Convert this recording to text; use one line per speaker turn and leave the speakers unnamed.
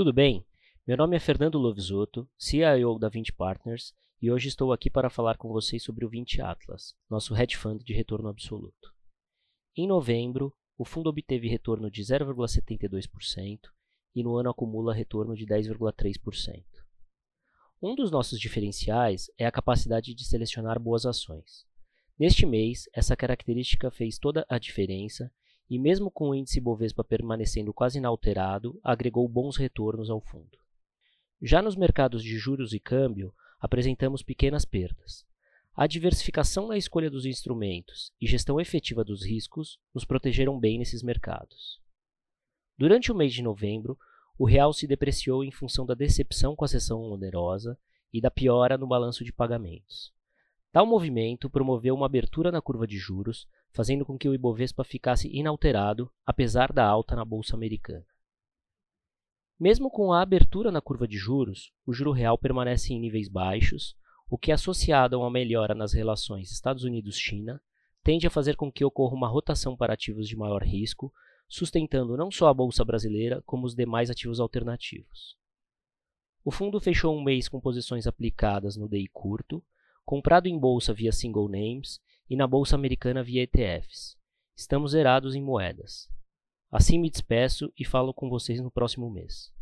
Tudo bem? Meu nome é Fernando Lovisotto, CIO da 20 Partners, e hoje estou aqui para falar com vocês sobre o 20 Atlas, nosso hedge fund de retorno absoluto. Em novembro, o fundo obteve retorno de 0,72% e no ano acumula retorno de 10,3%. Um dos nossos diferenciais é a capacidade de selecionar boas ações. Neste mês, essa característica fez toda a diferença e, mesmo com o índice Bovespa permanecendo quase inalterado, agregou bons retornos ao fundo. Já nos mercados de juros e câmbio, apresentamos pequenas perdas. A diversificação na escolha dos instrumentos e gestão efetiva dos riscos nos protegeram bem nesses mercados. Durante o mês de novembro, o real se depreciou em função da decepção com a sessão onerosa e da piora no balanço de pagamentos. Tal movimento promoveu uma abertura na curva de juros, fazendo com que o Ibovespa ficasse inalterado, apesar da alta na bolsa americana. Mesmo com a abertura na curva de juros, o juro real permanece em níveis baixos, o que, associado a uma melhora nas relações Estados Unidos-China, tende a fazer com que ocorra uma rotação para ativos de maior risco, sustentando não só a bolsa brasileira, como os demais ativos alternativos. O fundo fechou um mês com posições aplicadas no DI curto, comprado em bolsa via single names e na bolsa americana via ETFs. Estamos zerados em moedas. Assim me despeço e falo com vocês no próximo mês.